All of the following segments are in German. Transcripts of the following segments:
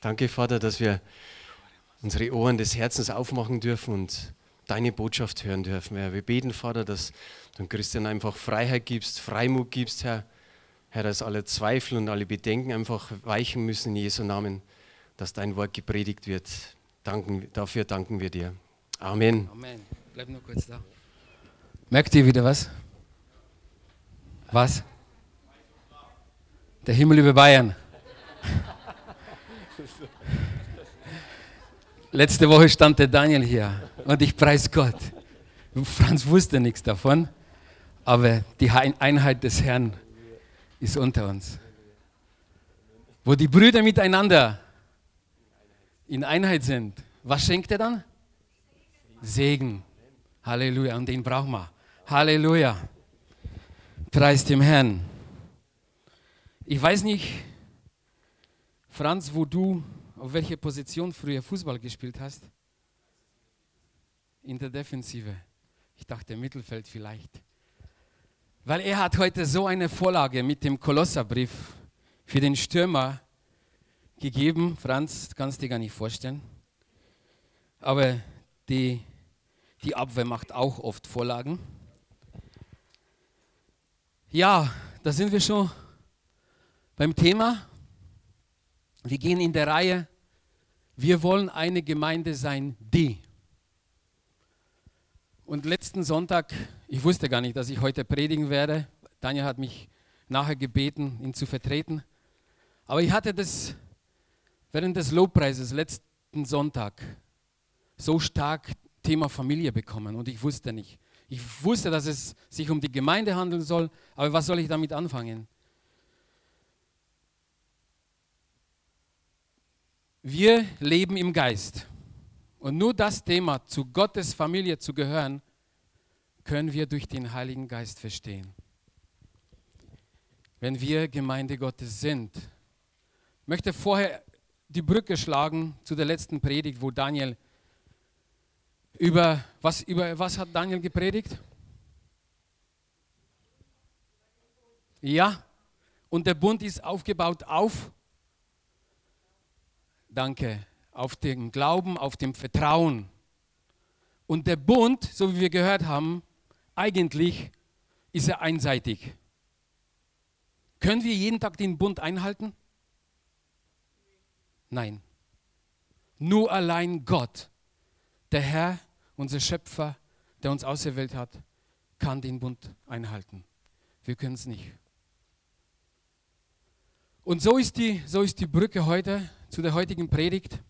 Danke, Vater, dass wir unsere Ohren des Herzens aufmachen dürfen und deine Botschaft hören dürfen. Herr, wir beten, Vater, dass du Christian einfach Freiheit gibst, Freimut gibst, Herr. Herr, dass alle Zweifel und alle Bedenken einfach weichen müssen in Jesu Namen, dass dein Wort gepredigt wird. Danken, dafür danken wir dir. Amen. Amen. Bleib nur kurz da. Merkt ihr wieder was? Was? Der Himmel über Bayern. Letzte Woche stand der Daniel hier und ich preis Gott. Franz wusste nichts davon, aber die Einheit des Herrn ist unter uns. Wo die Brüder miteinander in Einheit sind, was schenkt er dann? Segen. Halleluja. Und den brauchen wir. Halleluja. Preis dem Herrn. Ich weiß nicht, Franz, wo du auf welche Position früher Fußball gespielt hast? In der Defensive. Ich dachte Mittelfeld vielleicht. Weil er hat heute so eine Vorlage mit dem Kolosserbrief für den Stürmer gegeben. Franz, kannst dir gar nicht vorstellen. Aber die, die Abwehr macht auch oft Vorlagen. Ja, da sind wir schon beim Thema. Wir gehen in der Reihe, wir wollen eine Gemeinde sein, die. Und letzten Sonntag, ich wusste gar nicht, dass ich heute predigen werde. Daniel hat mich nachher gebeten, ihn zu vertreten. Aber ich hatte das während des Lobpreises letzten Sonntag so stark Thema Familie bekommen und ich wusste nicht. Ich wusste, dass es sich um die Gemeinde handeln soll, aber was soll ich damit anfangen? Wir leben im Geist. Und nur das Thema, zu Gottes Familie zu gehören, können wir durch den Heiligen Geist verstehen. Wenn wir Gemeinde Gottes sind. Ich möchte vorher die Brücke schlagen zu der letzten Predigt, wo Daniel über was, über was hat Daniel gepredigt? Ja, und der Bund ist aufgebaut auf Danke. Auf dem Glauben, auf dem Vertrauen. Und der Bund, so wie wir gehört haben, eigentlich ist er einseitig. Können wir jeden Tag den Bund einhalten? Nein. Nur allein Gott, der Herr, unser Schöpfer, der uns auserwählt hat, kann den Bund einhalten. Wir können es nicht. Und so ist, die, so ist die Brücke heute zu der heutigen Predigt.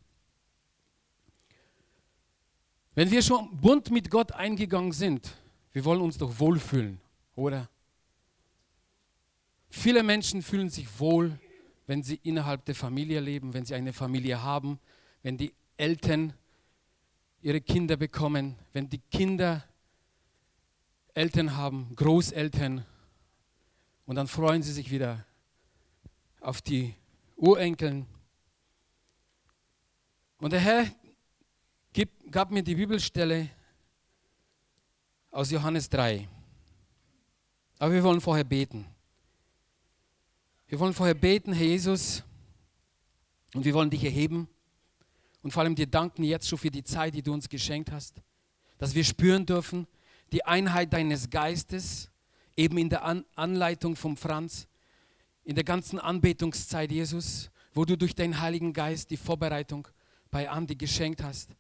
Wenn wir schon bunt mit Gott eingegangen sind, wir wollen uns doch wohlfühlen, oder? Viele Menschen fühlen sich wohl, wenn sie innerhalb der Familie leben, wenn sie eine Familie haben, wenn die Eltern ihre Kinder bekommen, wenn die Kinder Eltern haben, Großeltern, und dann freuen sie sich wieder auf die Urenkeln. Und der Herr gab mir die Bibelstelle aus Johannes 3. Aber wir wollen vorher beten. Wir wollen vorher beten, Herr Jesus, und wir wollen dich erheben und vor allem dir danken jetzt schon für die Zeit, die du uns geschenkt hast, dass wir spüren dürfen, die Einheit deines Geistes, eben in der Anleitung vom Franz, in der ganzen Anbetungszeit, Jesus, wo du durch deinen Heiligen Geist die Vorbereitung bei Andi geschenkt hast.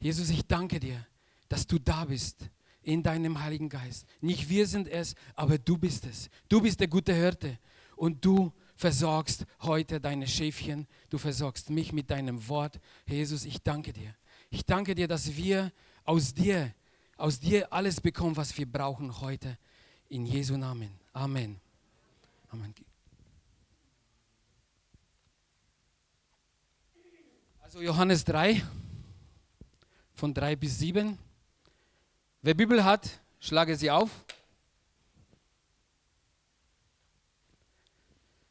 Jesus, ich danke dir, dass du da bist in deinem Heiligen Geist. Nicht wir sind es, aber du bist es. Du bist der gute Hirte und du versorgst heute deine Schäfchen, du versorgst mich mit deinem Wort. Jesus, ich danke dir. Ich danke dir, dass wir aus dir, aus dir alles bekommen, was wir brauchen heute. In Jesu Namen. Amen. Amen. Also Johannes 3, von 3 bis 7. Wer Bibel hat, schlage sie auf.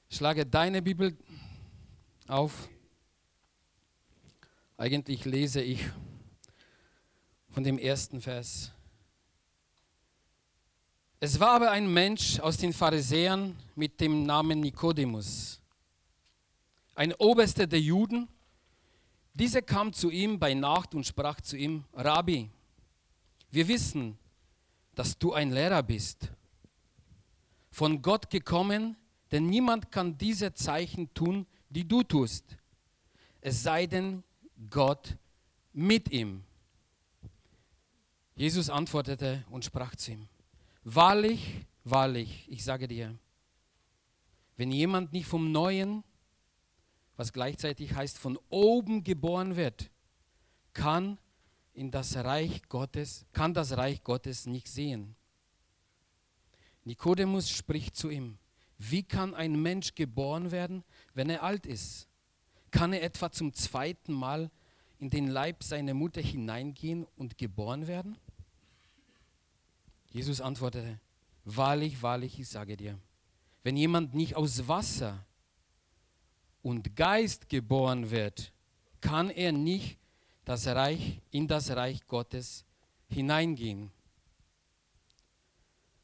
Schlage deine Bibel auf. Eigentlich lese ich von dem ersten Vers. Es war aber ein Mensch aus den Pharisäern mit dem Namen Nikodemus, ein Oberster der Juden, Dieser kam zu ihm bei Nacht und sprach zu ihm, Rabbi, wir wissen, dass du ein Lehrer bist, von Gott gekommen, denn niemand kann diese Zeichen tun, die du tust, es sei denn Gott mit ihm. Jesus antwortete und sprach zu ihm, wahrlich, wahrlich, ich sage dir, wenn jemand nicht vom Neuen, was gleichzeitig heißt von oben geboren wird, kann in das Reich Gottes, kann das Reich Gottes nicht sehen. Nikodemus spricht zu ihm, wie kann ein Mensch geboren werden, wenn er alt ist? Kann er etwa zum zweiten Mal in den Leib seiner Mutter hineingehen und geboren werden? Jesus antwortete, wahrlich, wahrlich, ich sage dir, wenn jemand nicht aus Wasser und Geist geboren wird, kann er nicht das Reich, in das Reich Gottes hineingehen.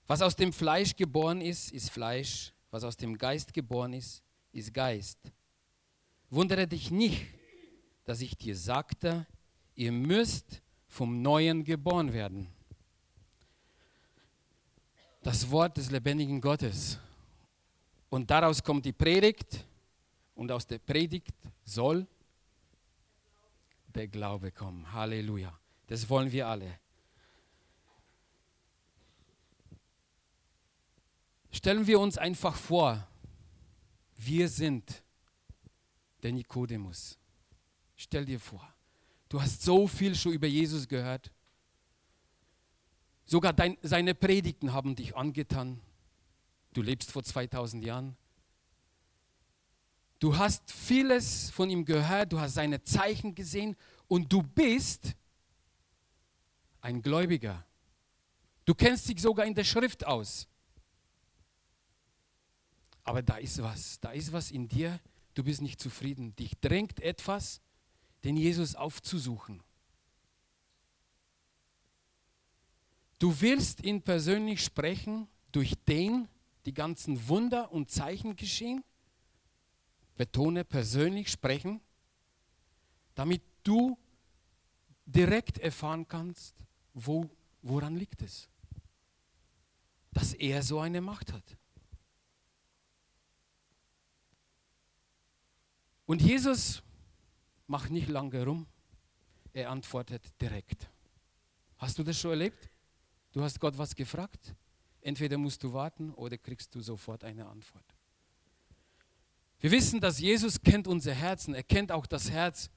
Was aus dem Fleisch geboren ist, ist Fleisch. Was aus dem Geist geboren ist, ist Geist. Wundere dich nicht, dass ich dir sagte, ihr müsst vom Neuen geboren werden. Das Wort des lebendigen Gottes. Und daraus kommt die Predigt und aus der Predigt soll der Glaube kommen. Halleluja. Das wollen wir alle. Stellen wir uns einfach vor, wir sind der Nikodemus. Stell dir vor, du hast so viel schon über Jesus gehört. Sogar dein, seine Predigten haben dich angetan. Du lebst vor 2000 Jahren. Du hast vieles von ihm gehört, du hast seine Zeichen gesehen und du bist ein Gläubiger. Du kennst dich sogar in der Schrift aus. Aber da ist was, da ist was in dir, du bist nicht zufrieden. Dich drängt etwas, den Jesus aufzusuchen. Du willst ihn persönlich sprechen, durch den die ganzen Wunder und Zeichen geschehen. Betone persönlich sprechen, damit du direkt erfahren kannst, wo, woran liegt es, dass er so eine Macht hat. Und Jesus macht nicht lange rum, er antwortet direkt. Hast du das schon erlebt? Du hast Gott was gefragt? Entweder musst du warten oder kriegst du sofort eine Antwort. Wir wissen, dass Jesus kennt unser Herzen. Er kennt auch das Herz,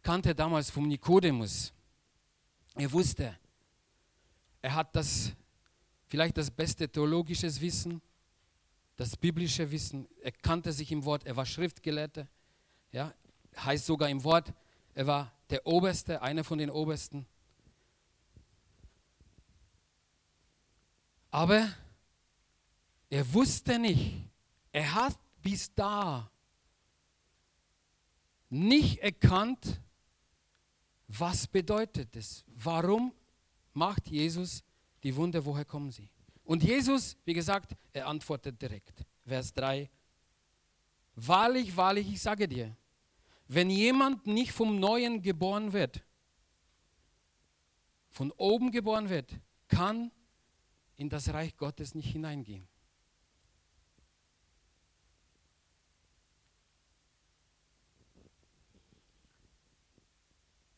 kannte damals vom Nikodemus. Er wusste, er hat das, vielleicht das beste theologische Wissen, das biblische Wissen. Er kannte sich im Wort, er war Schriftgelehrter. Ja, heißt sogar im Wort, er war der Oberste, einer von den Obersten. Aber er wusste nicht, er hat bis da nicht erkannt, was bedeutet es. Warum macht Jesus die Wunder, woher kommen sie? Und Jesus, wie gesagt, er antwortet direkt. Vers 3. Wahrlich, wahrlich, ich sage dir, wenn jemand nicht vom Neuen geboren wird, von oben geboren wird, kann in das Reich Gottes nicht hineingehen.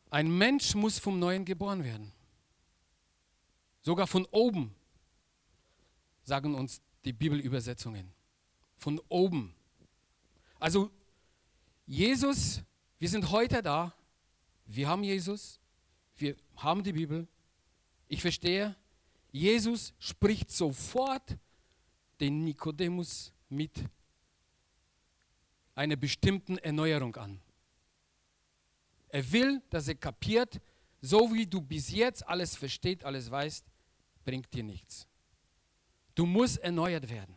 Ein Mensch muss vom Neuen geboren werden. Sogar von oben, sagen uns die Bibelübersetzungen. Von oben. Also Jesus, wir sind heute da, wir haben Jesus, wir haben die Bibel. Ich verstehe, Jesus spricht sofort den Nikodemus mit einer bestimmten Erneuerung an. Er will, dass er kapiert, so wie du bis jetzt alles versteht, alles weißt, bringt dir nichts. Du musst erneuert werden.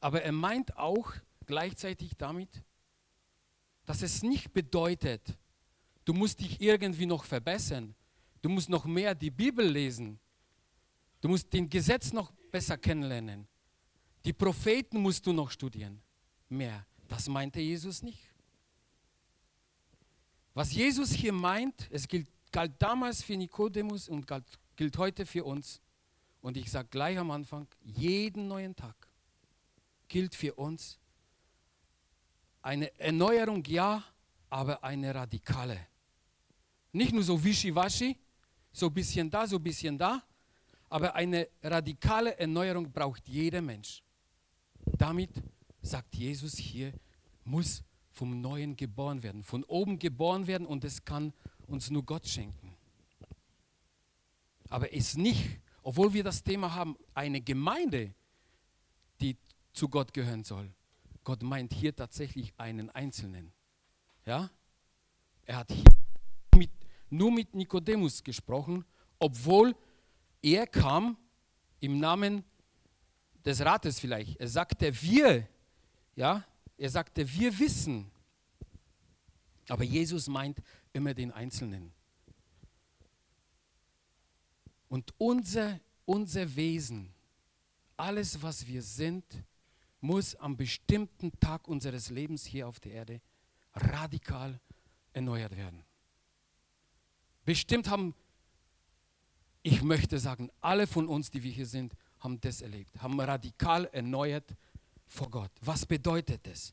Aber er meint auch gleichzeitig damit, dass es nicht bedeutet, du musst dich irgendwie noch verbessern. Du musst noch mehr die Bibel lesen. Du musst den Gesetz noch besser kennenlernen. Die Propheten musst du noch studieren. Mehr. Das meinte Jesus nicht. Was Jesus hier meint, es gilt, galt damals für Nikodemus und galt, gilt heute für uns. Und ich sage gleich am Anfang, jeden neuen Tag gilt für uns eine Erneuerung, ja, aber eine radikale. Nicht nur so wischiwaschi, so ein bisschen da, so ein bisschen da, aber eine radikale Erneuerung braucht jeder Mensch. Damit, sagt Jesus hier, muss vom Neuen geboren werden, von oben geboren werden und es kann uns nur Gott schenken. Aber es nicht, obwohl wir das Thema haben, eine Gemeinde, die zu Gott gehören soll. Gott meint hier tatsächlich einen Einzelnen. Ja? Er hat hier mit, nur mit Nikodemus gesprochen, obwohl er kam im Namen des Rates vielleicht. Er sagte, wir, ja, er sagte, wir wissen. Aber Jesus meint immer den Einzelnen. Und unser, unser Wesen, alles, was wir sind, muss am bestimmten Tag unseres Lebens hier auf der Erde radikal erneuert werden. Bestimmt haben, ich möchte sagen, alle von uns, die wir hier sind, haben das erlebt, haben radikal erneuert vor Gott. Was bedeutet das?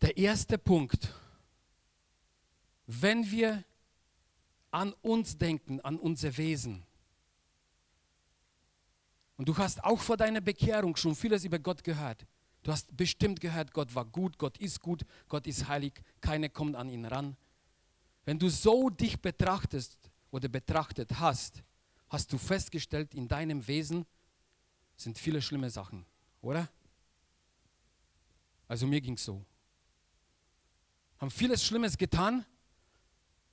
Der erste Punkt, wenn wir an uns denken, an unser Wesen, und du hast auch vor deiner Bekehrung schon vieles über Gott gehört. Du hast bestimmt gehört, Gott war gut, Gott ist gut, Gott ist heilig, keiner kommt an ihn ran. Wenn du so dich betrachtest oder betrachtet hast, hast du festgestellt, in deinem Wesen sind viele schlimme Sachen, oder? Also mir ging es so. Haben vieles Schlimmes getan.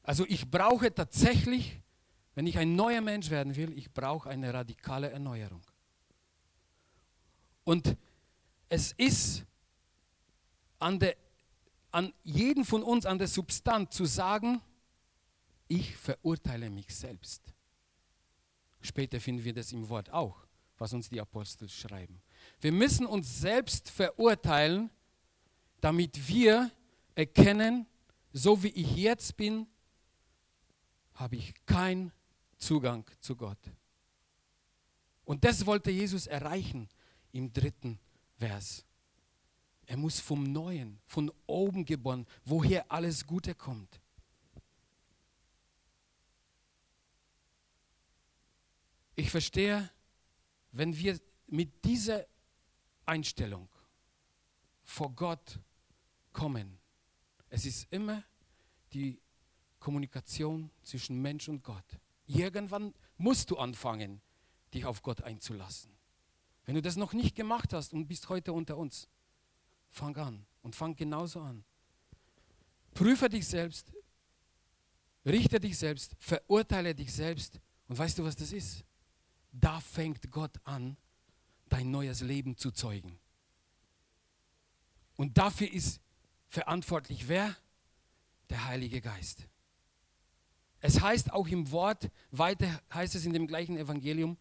Also ich brauche tatsächlich, wenn ich ein neuer Mensch werden will, ich brauche eine radikale Erneuerung. Und es ist an, der, an jeden von uns, an der Substanz zu sagen, ich verurteile mich selbst. Später finden wir das im Wort auch, was uns die Apostel schreiben. Wir müssen uns selbst verurteilen, damit wir erkennen, so wie ich jetzt bin, habe ich keinen Zugang zu Gott. Und das wollte Jesus erreichen im dritten Vers. Er muss vom Neuen, von oben geboren, woher alles Gute kommt. Ich verstehe, wenn wir mit dieser Einstellung vor Gott kommen, es ist immer die Kommunikation zwischen Mensch und Gott. Irgendwann musst du anfangen, dich auf Gott einzulassen. Wenn du das noch nicht gemacht hast und bist heute unter uns, fang an und fang genauso an. Prüfe dich selbst, richte dich selbst, verurteile dich selbst und weißt du, was das ist? Da fängt Gott an, dein neues Leben zu zeugen. Und dafür ist verantwortlich wer? Der Heilige Geist. Es heißt auch im Wort, weiter heißt es in dem gleichen Evangelium,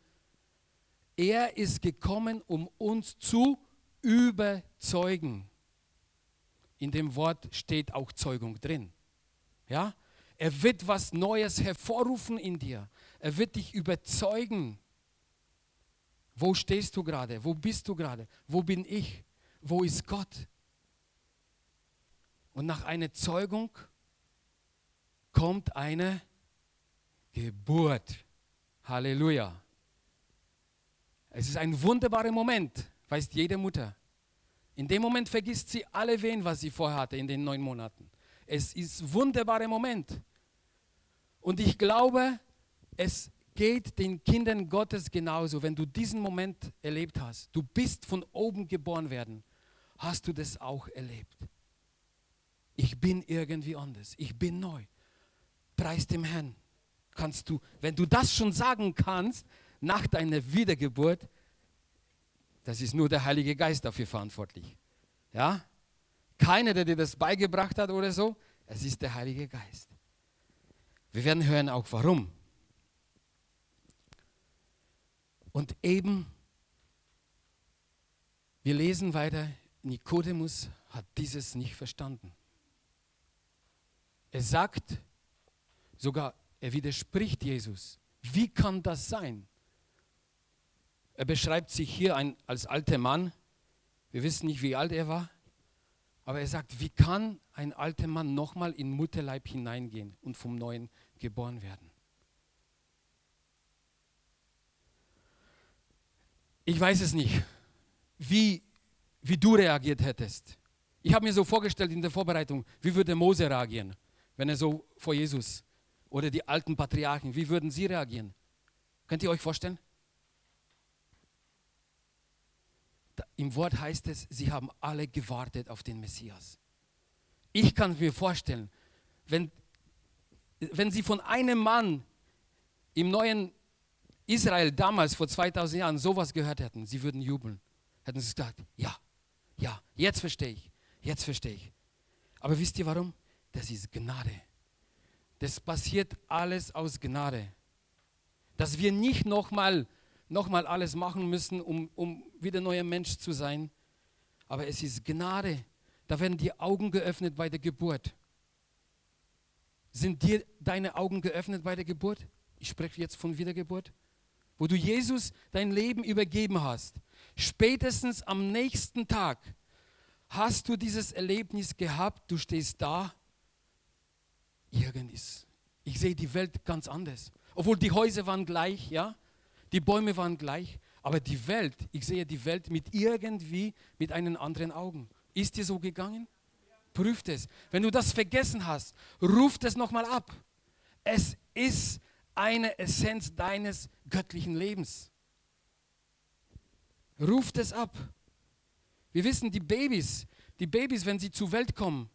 er ist gekommen, um uns zu überzeugen. In dem Wort steht auch Zeugung drin. Ja? Er wird was Neues hervorrufen in dir. Er wird dich überzeugen. Wo stehst du gerade? Wo bist du gerade? Wo bin ich? Wo ist Gott? Und nach einer Zeugung kommt eine Geburt. Halleluja. Es ist ein wunderbarer Moment, weiß jede Mutter. In dem Moment vergisst sie alle wen, was sie vorhatte in den neun Monaten. Es ist ein wunderbarer Moment. Und ich glaube, es geht den Kindern Gottes genauso. Wenn du diesen Moment erlebt hast, du bist von oben geboren werden, hast du das auch erlebt. Ich bin irgendwie anders. Ich bin neu. Preis dem Herrn. Kannst du, wenn du das schon sagen kannst, nach deiner Wiedergeburt, das ist nur der Heilige Geist dafür verantwortlich. Ja? Keiner, der dir das beigebracht hat oder so, es ist der Heilige Geist. Wir werden hören auch warum. Und eben, wir lesen weiter, Nikodemus hat dieses nicht verstanden. Er sagt sogar, er widerspricht Jesus. Wie kann das sein? Er beschreibt sich hier ein, als alter Mann. Wir wissen nicht, wie alt er war. Aber er sagt, wie kann ein alter Mann nochmal in Mutterleib hineingehen und vom Neuen geboren werden? Ich weiß es nicht, wie, wie du reagiert hättest. Ich habe mir so vorgestellt in der Vorbereitung, wie würde Mose reagieren, wenn er so vor Jesus oder die alten Patriarchen, wie würden sie reagieren? Könnt ihr euch vorstellen? Im Wort heißt es, sie haben alle gewartet auf den Messias. Ich kann mir vorstellen, wenn, wenn sie von einem Mann im neuen Israel damals vor 2000 Jahren sowas gehört hätten, sie würden jubeln. Hätten sie gesagt, ja, ja, jetzt verstehe ich, jetzt verstehe ich. Aber wisst ihr warum? Das ist Gnade. Das passiert alles aus Gnade. Dass wir nicht nochmal noch mal alles machen müssen, um, um wieder neuer Mensch zu sein. Aber es ist Gnade. Da werden die Augen geöffnet bei der Geburt. Sind dir deine Augen geöffnet bei der Geburt? Ich spreche jetzt von Wiedergeburt. Wo du Jesus dein Leben übergeben hast. Spätestens am nächsten Tag hast du dieses Erlebnis gehabt. Du stehst da irgendwas. Ich sehe die Welt ganz anders. Obwohl die Häuser waren gleich, ja, die Bäume waren gleich, aber die Welt, ich sehe die Welt mit irgendwie mit einen anderen Augen. Ist dir so gegangen? Prüft es. Wenn du das vergessen hast, ruft es nochmal ab. Es ist eine Essenz deines göttlichen Lebens. Ruft es ab. Wir wissen, die Babys, die Babys, wenn sie zur Welt kommen,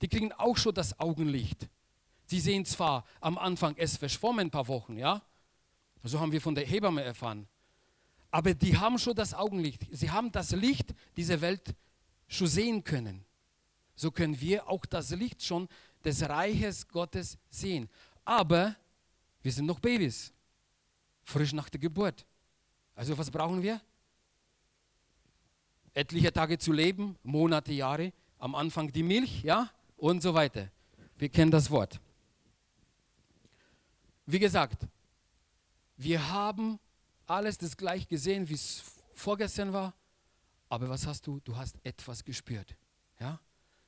die kriegen auch schon das Augenlicht. Sie sehen zwar am Anfang es verschwommen ein paar Wochen, ja, so haben wir von der Hebamme erfahren, aber die haben schon das Augenlicht. Sie haben das Licht dieser Welt schon sehen können. So können wir auch das Licht schon des Reiches Gottes sehen. Aber wir sind noch Babys, frisch nach der Geburt. Also was brauchen wir? Etliche Tage zu leben, Monate, Jahre, am Anfang die Milch, ja, und so weiter. Wir kennen das Wort. Wie gesagt, wir haben alles das gleich gesehen, wie es vorgestern war, aber was hast du? Du hast etwas gespürt. Ja?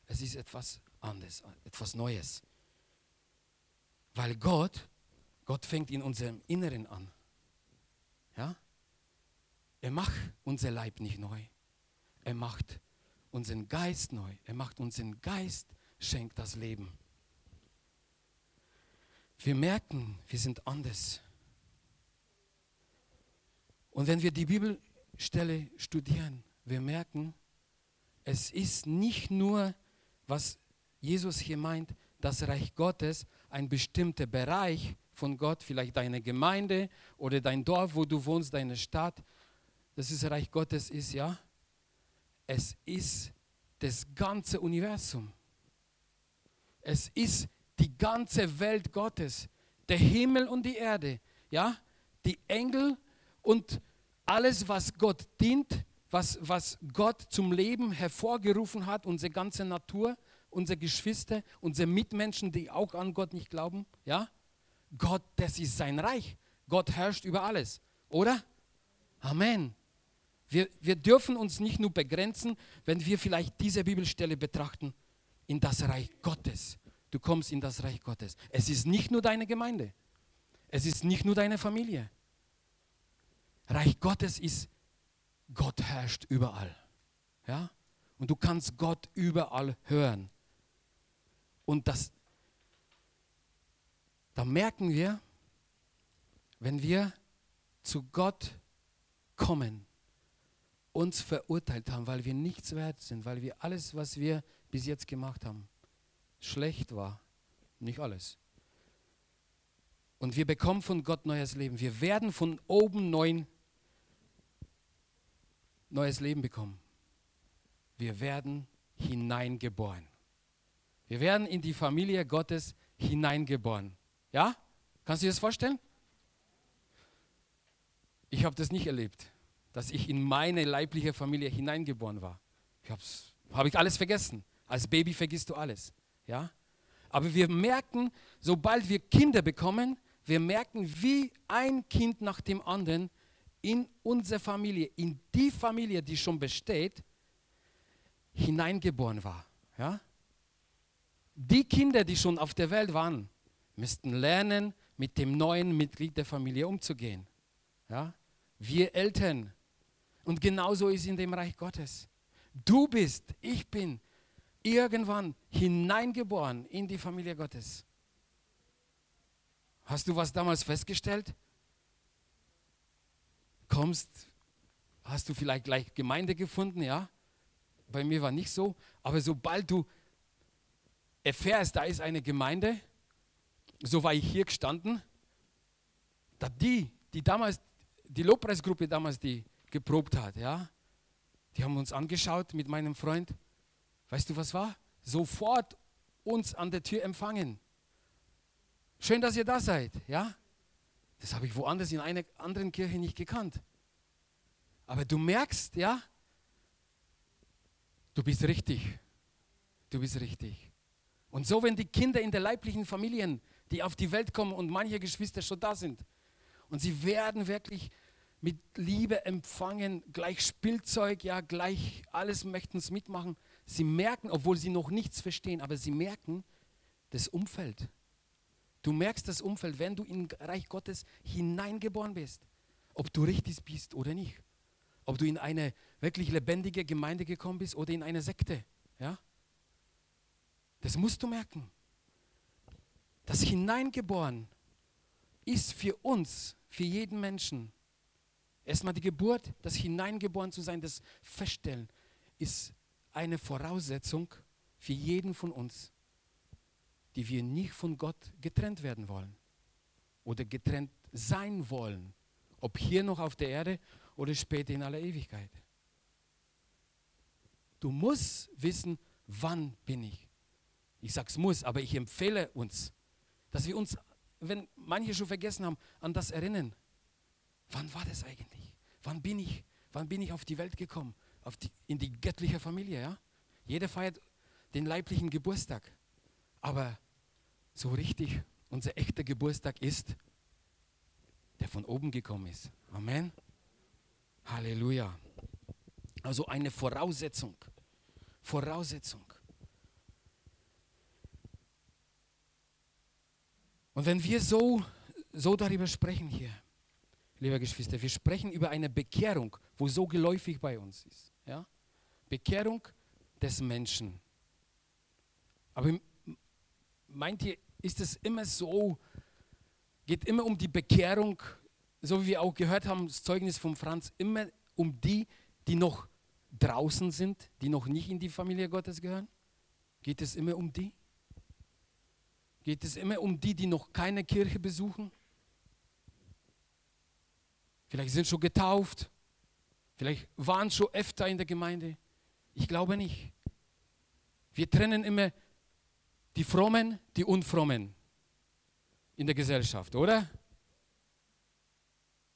Es ist etwas anderes, etwas Neues. Weil Gott, Gott fängt in unserem Inneren an. Ja? Er macht unser Leib nicht neu. Er macht unseren Geist neu. Er macht unseren Geist, schenkt das Leben. Wir merken, wir sind anders. Und wenn wir die Bibelstelle studieren, wir merken, es ist nicht nur, was Jesus hier meint, das Reich Gottes, ein bestimmter Bereich von Gott, vielleicht deine Gemeinde oder dein Dorf, wo du wohnst, deine Stadt, das ist Reich Gottes ist, ja. Es ist das ganze Universum. Es ist die ganze Welt Gottes, der Himmel und die Erde, ja, die Engel und alles, was Gott dient, was, was Gott zum Leben hervorgerufen hat, unsere ganze Natur, unsere Geschwister, unsere Mitmenschen, die auch an Gott nicht glauben, ja, Gott, das ist sein Reich. Gott herrscht über alles, oder? Amen. Wir, wir dürfen uns nicht nur begrenzen, wenn wir vielleicht diese Bibelstelle betrachten, in das Reich Gottes du kommst in das Reich Gottes. Es ist nicht nur deine Gemeinde. Es ist nicht nur deine Familie. Reich Gottes ist, Gott herrscht überall. Ja? Und du kannst Gott überall hören. Und das, da merken wir, wenn wir zu Gott kommen, uns verurteilt haben, weil wir nichts wert sind, weil wir alles, was wir bis jetzt gemacht haben, schlecht war. Nicht alles. Und wir bekommen von Gott neues Leben. Wir werden von oben neuen, neues Leben bekommen. Wir werden hineingeboren. Wir werden in die Familie Gottes hineingeboren. Ja? Kannst du dir das vorstellen? Ich habe das nicht erlebt, dass ich in meine leibliche Familie hineingeboren war. Ich habe hab ich alles vergessen. Als Baby vergisst du alles. Ja? Aber wir merken, sobald wir Kinder bekommen, wir merken, wie ein Kind nach dem anderen in unsere Familie, in die Familie, die schon besteht, hineingeboren war. Ja? Die Kinder, die schon auf der Welt waren, müssten lernen, mit dem neuen Mitglied der Familie umzugehen. Ja? Wir Eltern. Und genauso ist es in dem Reich Gottes. Du bist, ich bin irgendwann hineingeboren in die Familie Gottes. Hast du was damals festgestellt? Kommst, hast du vielleicht gleich Gemeinde gefunden, ja? Bei mir war nicht so, aber sobald du erfährst, da ist eine Gemeinde, so war ich hier gestanden, da die, die damals, die Lobpreisgruppe damals, die geprobt hat, ja, die haben uns angeschaut mit meinem Freund. Weißt du, was war? Sofort uns an der Tür empfangen. Schön, dass ihr da seid, ja? Das habe ich woanders in einer anderen Kirche nicht gekannt. Aber du merkst, ja, du bist richtig. Du bist richtig. Und so, wenn die Kinder in der leiblichen Familien, die auf die Welt kommen und manche Geschwister schon da sind, und sie werden wirklich mit Liebe empfangen, gleich Spielzeug, ja, gleich alles möchten es mitmachen. Sie merken, obwohl sie noch nichts verstehen, aber sie merken das Umfeld. Du merkst das Umfeld, wenn du in Reich Gottes hineingeboren bist, ob du richtig bist oder nicht. Ob du in eine wirklich lebendige Gemeinde gekommen bist oder in eine Sekte. Ja? Das musst du merken. Das Hineingeboren ist für uns, für jeden Menschen, erstmal die Geburt, das Hineingeboren zu sein, das Feststellen, ist eine Voraussetzung für jeden von uns die wir nicht von Gott getrennt werden wollen oder getrennt sein wollen, ob hier noch auf der Erde oder später in aller Ewigkeit. Du musst wissen, wann bin ich. Ich sage es muss, aber ich empfehle uns, dass wir uns, wenn manche schon vergessen haben, an das erinnern. Wann war das eigentlich? Wann bin ich? Wann bin ich auf die Welt gekommen? Auf die, in die göttliche Familie, ja? Jeder feiert den leiblichen Geburtstag. Aber so richtig unser echter Geburtstag ist, der von oben gekommen ist. Amen. Halleluja. Also eine Voraussetzung. Voraussetzung. Und wenn wir so, so darüber sprechen hier, liebe Geschwister, wir sprechen über eine Bekehrung, wo so geläufig bei uns ist. Ja? Bekehrung des Menschen. Aber meint ihr, ist es immer so, geht immer um die Bekehrung, so wie wir auch gehört haben, das Zeugnis von Franz, immer um die, die noch draußen sind, die noch nicht in die Familie Gottes gehören? Geht es immer um die? Geht es immer um die, die noch keine Kirche besuchen? Vielleicht sind schon getauft, vielleicht waren schon öfter in der Gemeinde. Ich glaube nicht. Wir trennen immer die Frommen, die Unfrommen in der Gesellschaft, oder?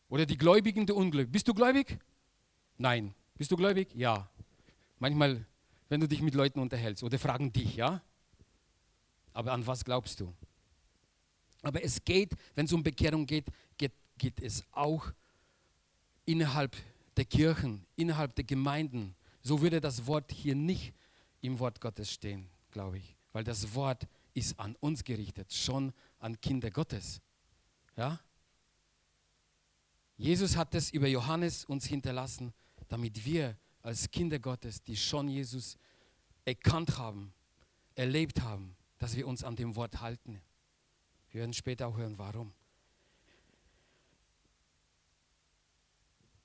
Oder die Gläubigen, die Ungläubigen. Bist du gläubig? Nein. Bist du gläubig? Ja. Manchmal, wenn du dich mit Leuten unterhältst oder fragen dich, ja? Aber an was glaubst du? Aber es geht, wenn es um Bekehrung geht, geht, geht es auch innerhalb der Kirchen, innerhalb der Gemeinden. So würde das Wort hier nicht im Wort Gottes stehen, glaube ich weil das Wort ist an uns gerichtet, schon an Kinder Gottes. Ja? Jesus hat es über Johannes uns hinterlassen, damit wir als Kinder Gottes, die schon Jesus erkannt haben, erlebt haben, dass wir uns an dem Wort halten. Wir werden später auch hören, warum.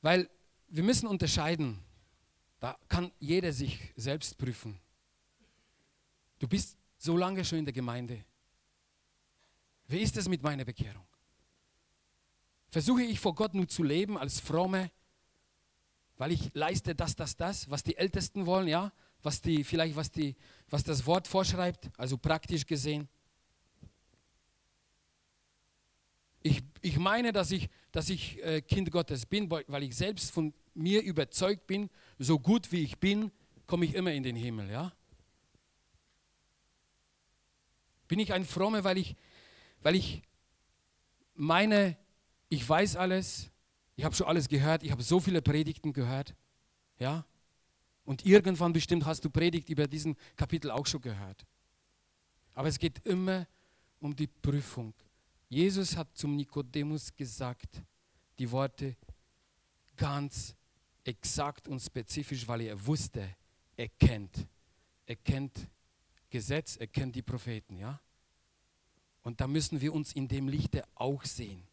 Weil wir müssen unterscheiden, da kann jeder sich selbst prüfen. Du bist so lange schon in der Gemeinde. Wie ist es mit meiner Bekehrung? Versuche ich vor Gott nur zu leben als Fromme, weil ich leiste das, das, das, was die Ältesten wollen, ja, was die vielleicht was die was das Wort vorschreibt, also praktisch gesehen. Ich, ich meine, dass ich, dass ich äh, Kind Gottes bin, weil ich selbst von mir überzeugt bin, so gut wie ich bin, komme ich immer in den Himmel, ja. Bin ich ein Fromme, weil ich, weil ich meine, ich weiß alles, ich habe schon alles gehört, ich habe so viele Predigten gehört, ja? Und irgendwann bestimmt hast du Predigt über diesen Kapitel auch schon gehört. Aber es geht immer um die Prüfung. Jesus hat zum Nikodemus gesagt, die Worte ganz exakt und spezifisch, weil er wusste, er kennt, er kennt Gesetz, er kennt die Propheten, ja? Und da müssen wir uns in dem Lichte auch sehen.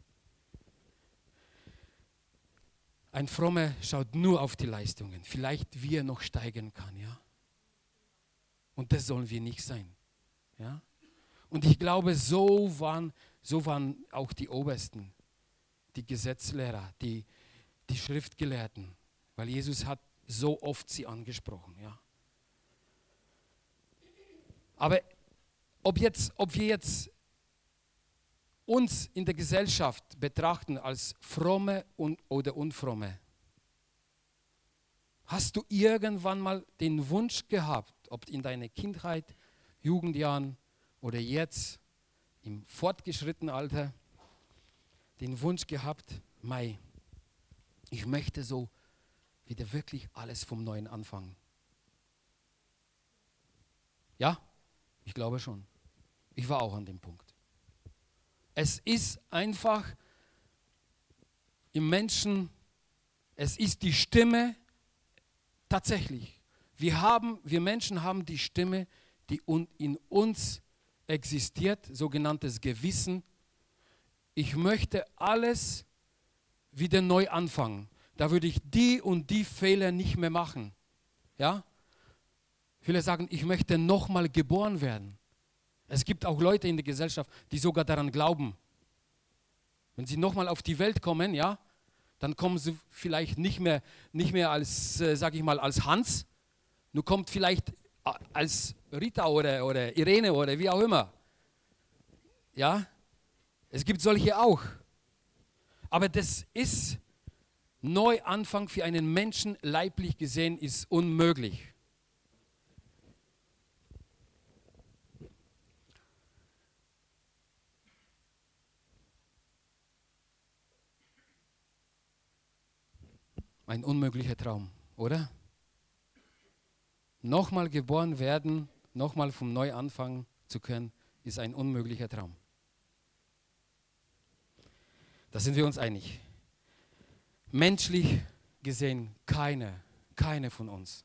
Ein Frommer schaut nur auf die Leistungen, vielleicht wie er noch steigen kann, ja? Und das sollen wir nicht sein, ja? Und ich glaube, so waren, so waren auch die Obersten, die Gesetzlehrer, die, die Schriftgelehrten, weil Jesus hat so oft sie angesprochen, ja? Aber ob, jetzt, ob wir jetzt uns in der Gesellschaft betrachten als fromme oder unfromme, hast du irgendwann mal den Wunsch gehabt, ob in deiner Kindheit, Jugendjahren oder jetzt im fortgeschrittenen Alter, den Wunsch gehabt, Mai, ich möchte so wieder wirklich alles vom Neuen anfangen. Ja? Ich glaube schon. Ich war auch an dem Punkt. Es ist einfach im Menschen, es ist die Stimme tatsächlich. Wir haben, wir Menschen haben die Stimme, die in uns existiert, sogenanntes Gewissen. Ich möchte alles wieder neu anfangen. Da würde ich die und die Fehler nicht mehr machen. Ja? Viele sagen, ich möchte nochmal geboren werden. Es gibt auch Leute in der Gesellschaft, die sogar daran glauben. Wenn sie nochmal auf die Welt kommen, ja, dann kommen sie vielleicht nicht mehr, nicht mehr als, äh, sag ich mal, als Hans, nur kommt vielleicht als Rita oder, oder Irene oder wie auch immer. Ja, es gibt solche auch. Aber das ist Neuanfang für einen Menschen leiblich gesehen ist unmöglich. Ein unmöglicher Traum, oder? Nochmal geboren werden, nochmal vom Neu anfangen zu können, ist ein unmöglicher Traum. Da sind wir uns einig. Menschlich gesehen, keine, keine von uns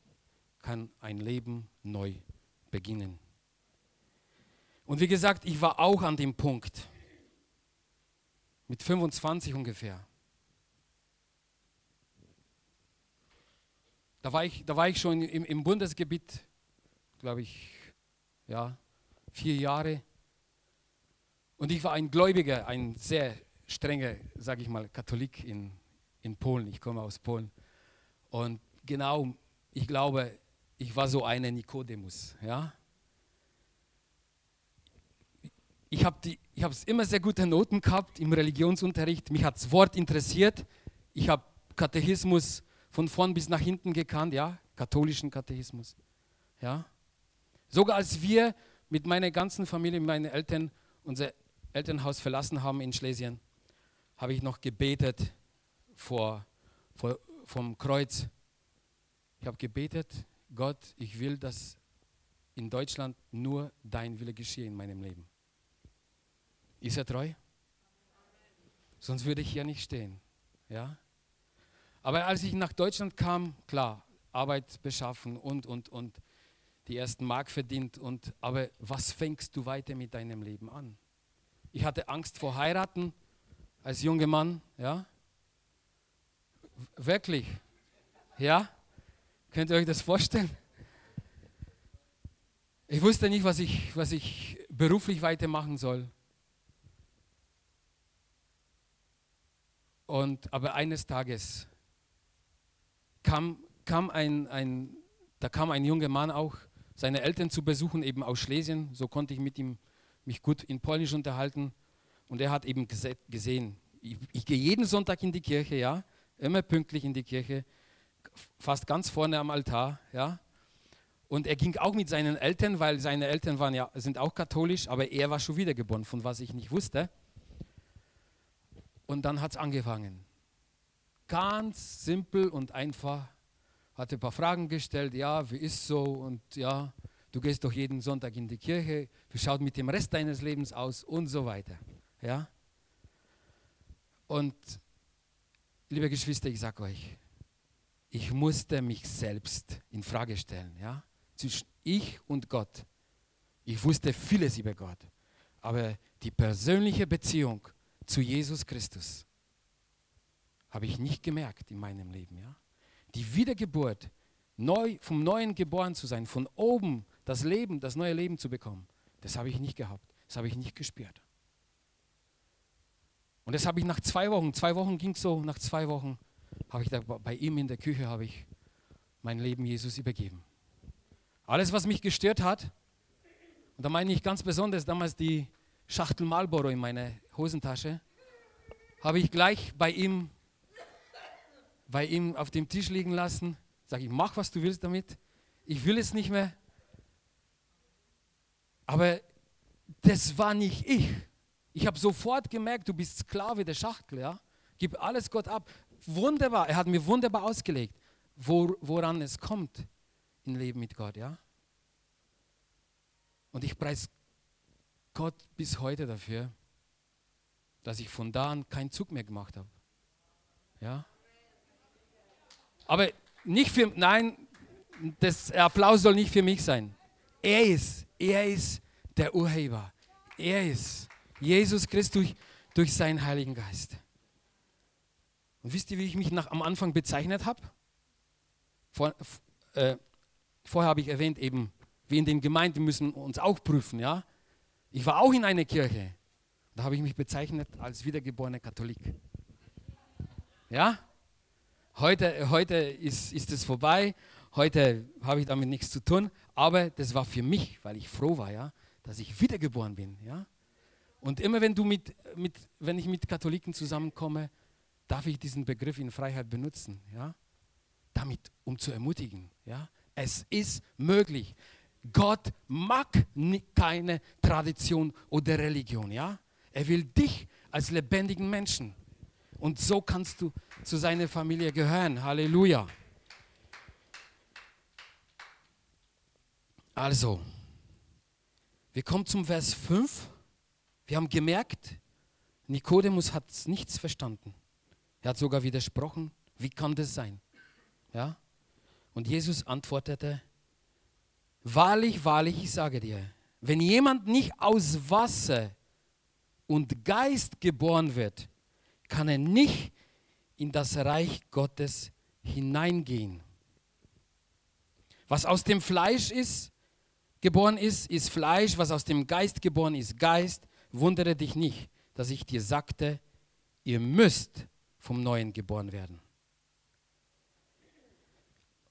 kann ein Leben neu beginnen. Und wie gesagt, ich war auch an dem Punkt, mit 25 ungefähr. Da war ich, da war ich schon im, im Bundesgebiet, glaube ich, ja, vier Jahre. Und ich war ein Gläubiger, ein sehr strenger, sage ich mal, Katholik in, in Polen. Ich komme aus Polen. Und genau, ich glaube, ich war so eine Nikodemus. Ja? Ich habe es immer sehr gute Noten gehabt im Religionsunterricht. Mich hat das Wort interessiert. Ich habe Katechismus von vorn bis nach hinten gekannt, ja, katholischen Katechismus. Ja. Sogar als wir mit meiner ganzen Familie, mit meinen Eltern, unser Elternhaus verlassen haben in Schlesien, habe ich noch gebetet vor, vor, vom Kreuz. Ich habe gebetet, Gott, ich will, dass in Deutschland nur dein Wille geschehe in meinem Leben. Ist er treu? Sonst würde ich hier nicht stehen. Ja? Aber als ich nach Deutschland kam, klar, Arbeit beschaffen und, und, und die ersten Mark verdient. Und, aber was fängst du weiter mit deinem Leben an? Ich hatte Angst vor Heiraten als junger Mann, ja. Wirklich, ja. Könnt ihr euch das vorstellen? Ich wusste nicht, was ich, was ich beruflich weitermachen soll. Und, aber eines Tages kam, kam ein, ein, da kam ein junger Mann auch, seine Eltern zu besuchen, eben aus Schlesien. So konnte ich mit ihm mich gut in Polnisch unterhalten. Und er hat eben gesehen, ich, ich gehe jeden Sonntag in die Kirche, ja, immer pünktlich in die Kirche, fast ganz vorne am Altar, ja. Und er ging auch mit seinen Eltern, weil seine Eltern waren ja, sind auch katholisch, aber er war schon wiedergeboren, von was ich nicht wusste. Und dann hat es angefangen. Ganz simpel und einfach. Hatte ein paar Fragen gestellt, ja, wie ist so? Und ja, du gehst doch jeden Sonntag in die Kirche, wie schaut mit dem Rest deines Lebens aus und so weiter. Ja? Und liebe Geschwister, ich sage euch, ich musste mich selbst in Frage stellen, ja? Zwischen ich und Gott. Ich wusste vieles über Gott, aber die persönliche Beziehung zu Jesus Christus habe ich nicht gemerkt in meinem Leben, ja? Die Wiedergeburt, neu vom Neuen geboren zu sein, von oben das Leben, das neue Leben zu bekommen, das habe ich nicht gehabt, das habe ich nicht gespürt. Und das habe ich nach zwei Wochen, zwei Wochen ging es so, nach zwei Wochen habe ich da bei ihm in der Küche habe ich mein Leben Jesus übergeben. Alles, was mich gestört hat, und da meine ich ganz besonders damals die Schachtel Marlboro in meiner Hosentasche, habe ich gleich bei ihm, bei ihm auf dem Tisch liegen lassen. Sage ich, mach was du willst damit. Ich will es nicht mehr. Aber das war nicht ich. Ich habe sofort gemerkt, du bist Sklave der Schachtel, ja. Gib alles Gott ab. Wunderbar, er hat mir wunderbar ausgelegt, wo, woran es kommt im Leben mit Gott, ja. Und ich preise Gott bis heute dafür, dass ich von da an keinen Zug mehr gemacht habe. Ja. Aber nicht für, nein, das Applaus soll nicht für mich sein. Er ist, er ist der Urheber. Er ist Jesus Christus durch, durch seinen Heiligen Geist. Und wisst ihr, wie ich mich nach, am Anfang bezeichnet habe? Vor, äh, vorher habe ich erwähnt, eben, wir in den Gemeinden müssen uns auch prüfen. Ja? Ich war auch in einer Kirche. Da habe ich mich bezeichnet als wiedergeborener Katholik. Ja? Heute, heute ist, ist es vorbei. Heute habe ich damit nichts zu tun. Aber das war für mich, weil ich froh war, ja, dass ich wiedergeboren bin. Ja? Und immer wenn, du mit, mit, wenn ich mit Katholiken zusammenkomme, darf ich diesen Begriff in Freiheit benutzen, ja? damit, um zu ermutigen. Ja? Es ist möglich. Gott mag keine Tradition oder Religion. Ja? Er will dich als lebendigen Menschen. Und so kannst du zu seiner Familie gehören. Halleluja. Also, wir kommen zum Vers 5. Wir haben gemerkt, Nikodemus hat nichts verstanden. Er hat sogar widersprochen. Wie kann das sein? Ja? Und Jesus antwortete, wahrlich, wahrlich, ich sage dir, wenn jemand nicht aus Wasser und Geist geboren wird, kann er nicht in das Reich Gottes hineingehen. Was aus dem Fleisch ist, geboren ist, ist Fleisch, was aus dem Geist geboren ist, Geist wundere dich nicht, dass ich dir sagte, ihr müsst vom Neuen geboren werden.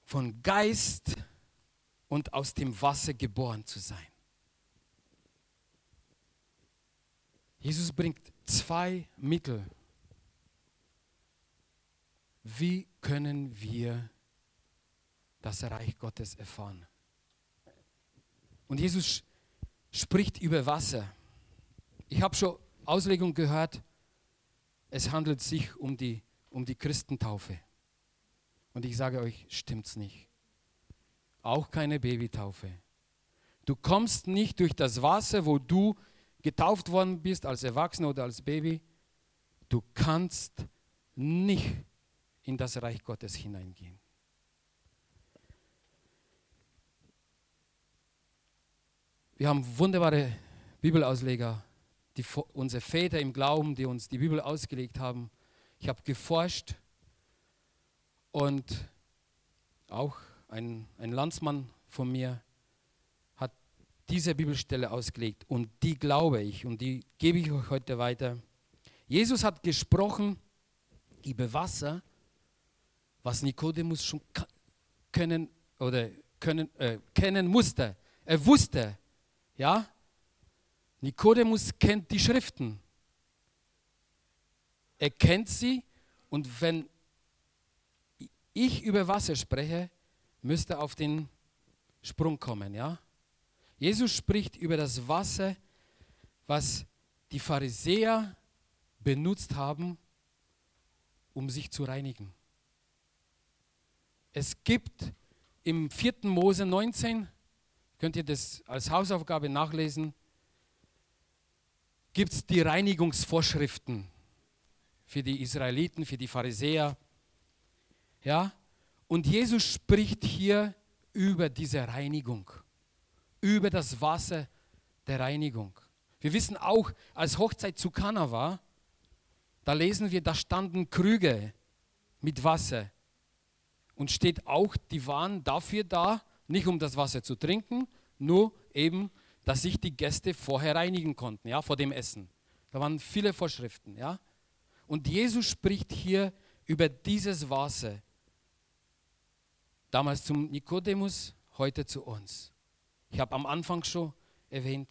Von Geist und aus dem Wasser geboren zu sein. Jesus bringt zwei Mittel. Wie können wir das Reich Gottes erfahren? Und Jesus spricht über Wasser. Ich habe schon Auslegung gehört, es handelt sich um die, um die Christentaufe. Und ich sage euch, stimmt's nicht. Auch keine Babytaufe. Du kommst nicht durch das Wasser, wo du getauft worden bist als Erwachsener oder als Baby. Du kannst nicht in das Reich Gottes hineingehen. Wir haben wunderbare Bibelausleger die, unsere Väter im Glauben, die uns die Bibel ausgelegt haben. Ich habe geforscht und auch ein, ein Landsmann von mir hat diese Bibelstelle ausgelegt und die glaube ich und die gebe ich euch heute weiter. Jesus hat gesprochen über Wasser, was Nikodemus schon können oder können, äh, kennen musste. Er wusste, ja, Nikodemus kennt die Schriften. Er kennt sie und wenn ich über Wasser spreche, müsste auf den Sprung kommen, ja? Jesus spricht über das Wasser, was die Pharisäer benutzt haben, um sich zu reinigen. Es gibt im 4. Mose 19, könnt ihr das als Hausaufgabe nachlesen, gibt es die Reinigungsvorschriften für die Israeliten, für die Pharisäer. Ja? Und Jesus spricht hier über diese Reinigung, über das Wasser der Reinigung. Wir wissen auch, als Hochzeit zu Kana war, da lesen wir, da standen Krüge mit Wasser. Und steht auch, die waren dafür da, nicht um das Wasser zu trinken, nur eben, dass sich die Gäste vorher reinigen konnten, ja, vor dem Essen. Da waren viele Vorschriften, ja. Und Jesus spricht hier über dieses Wasser. Damals zum Nikodemus, heute zu uns. Ich habe am Anfang schon erwähnt,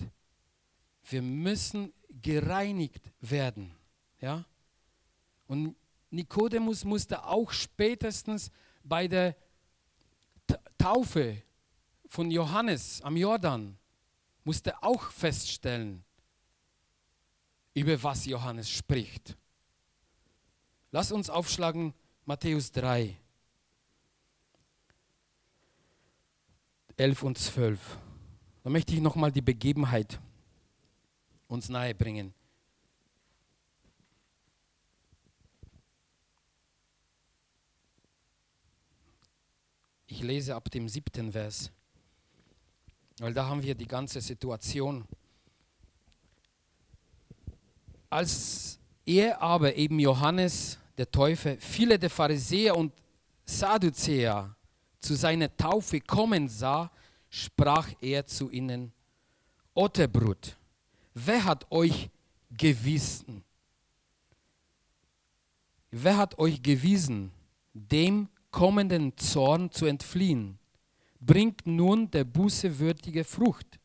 wir müssen gereinigt werden. Ja? Und Nikodemus musste auch spätestens bei der Taufe von Johannes am Jordan, musste auch feststellen, über was Johannes spricht. Lass uns aufschlagen Matthäus 3, 11 und 12. Da möchte ich nochmal die Begebenheit uns nahe Ich lese ab dem siebten Vers, weil da haben wir die ganze Situation. Als er aber eben Johannes der Täufer, viele der Pharisäer und Sadduzäer zu seiner Taufe kommen sah, sprach er zu ihnen, Otterbrut, wer hat euch gewissen? Wer hat euch gewiesen, dem kommenden Zorn zu entfliehen? Bringt nun der Buße würdige Frucht.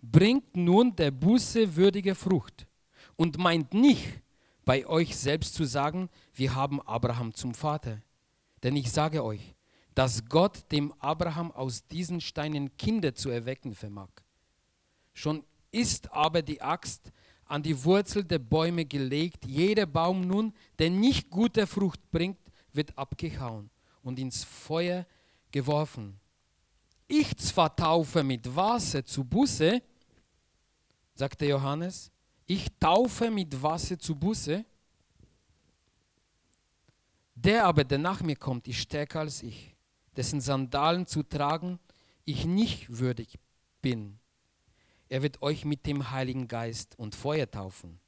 Bringt nun der Buße würdige Frucht und meint nicht, bei euch selbst zu sagen, wir haben Abraham zum Vater. Denn ich sage euch, dass Gott dem Abraham aus diesen Steinen Kinder zu erwecken vermag. Schon ist aber die Axt an die Wurzel der Bäume gelegt, jeder Baum nun, der nicht gute Frucht bringt, wird abgehauen und ins Feuer geworfen. Ich zwar taufe mit Wasser zu Busse, sagte Johannes, ich taufe mit Wasser zu Busse, der aber, der nach mir kommt, ist stärker als ich dessen Sandalen zu tragen ich nicht würdig bin. Er wird euch mit dem Heiligen Geist und Feuer taufen.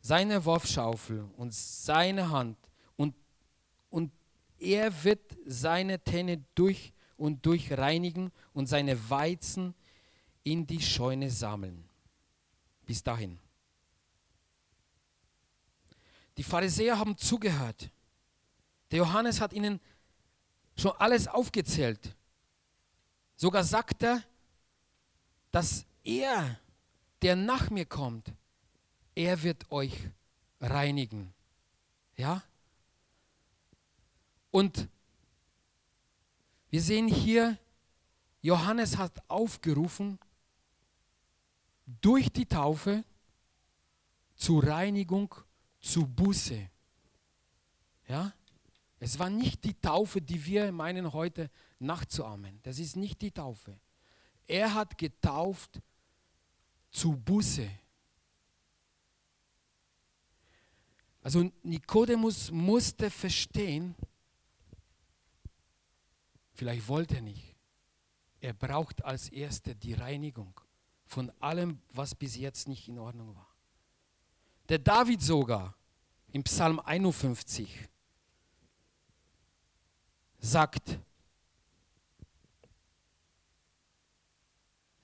Seine Wurfschaufel und seine Hand er wird seine Tänne durch und durch reinigen und seine Weizen in die Scheune sammeln. Bis dahin. Die Pharisäer haben zugehört. Der Johannes hat ihnen schon alles aufgezählt. Sogar sagt er, dass er, der nach mir kommt, er wird euch reinigen. Ja? Und wir sehen hier, Johannes hat aufgerufen, durch die Taufe zur Reinigung, zu Buße. Ja? Es war nicht die Taufe, die wir meinen heute nachzuahmen. Das ist nicht die Taufe. Er hat getauft zu Buße. Also Nikodemus musste verstehen, vielleicht wollte er nicht, er braucht als Erster die Reinigung von allem, was bis jetzt nicht in Ordnung war. Der David sogar im Psalm 51 sagt,